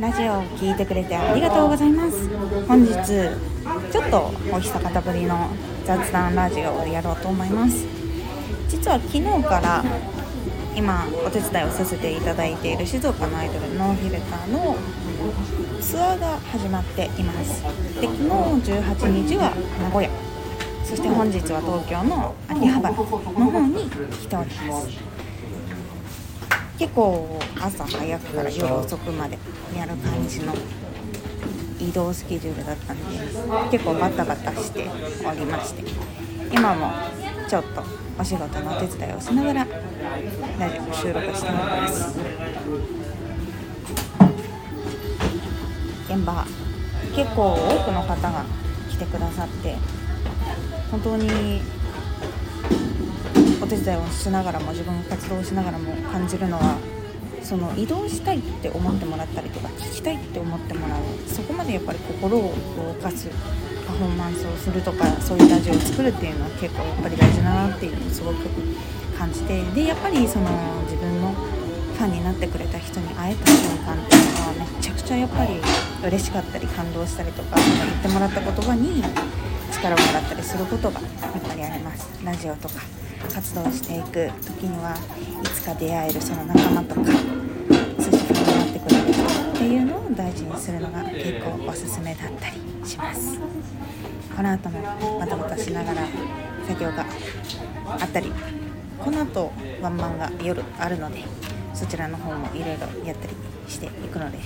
ラジオを聞いてくれてありがとうございます。本日ちょっとお久方ぶりの雑談ラジオをやろうと思います。実は昨日から今お手伝いをさせていただいている静岡のアイドルノーフィルターのツアーが始まっています。で昨日18日は名古屋。そして本日は東京の秋葉原の方に来ております。結構朝早くから夜遅くまでやる感じの移動スケジュールだったんで結構バタバタしておりまして。今もちょっとお仕事のお手伝いをしながらラジオ収録しております。現場結構多くの方が来てくださって本当にお手伝いをしながらも自分が活動しながらも感じるのはその移動したいって思ってもらったりとか聞きたいって思ってもらうそこまでやっぱり心を動かすパフォーマンスをするとかそういうラジオを作るっていうのは結構やっぱり大事だなっていうのをすごく感じてでやっぱりその自分のファンになってくれた人に会えた瞬間っていうのはめちゃくちゃやっぱり嬉しかったり感動したりとか言ってもらった言葉に力をもらったりすることがやっぱりあります。ラジオとか。活動していく。時にはいつか出会えるその仲間とかそしてファンになってくれる人っていうのを大事にするのが結構おすすめだったりします。この後もバタバタしながら作業があったりこの後ワンマンが夜あるのでそちらの方もいろいろやったりしていくので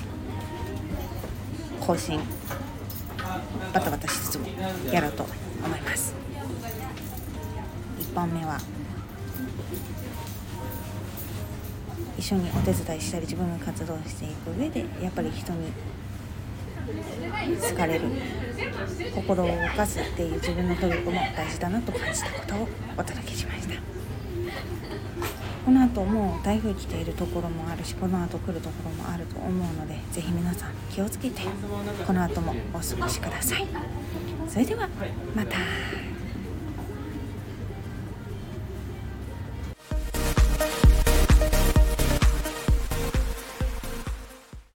更新バタバタしつつもやろうと思います。1本目は。一緒にお手伝いしたり自分が活動していく上でやっぱり人に好かれる心を動かすっていう自分の努力も大事だなと感じたことをお届けしました。この後もう台風来ているところもあるしこの後来るところもあると思うのでぜひ皆さん気をつけてこの後もお過ごしください。それではまた。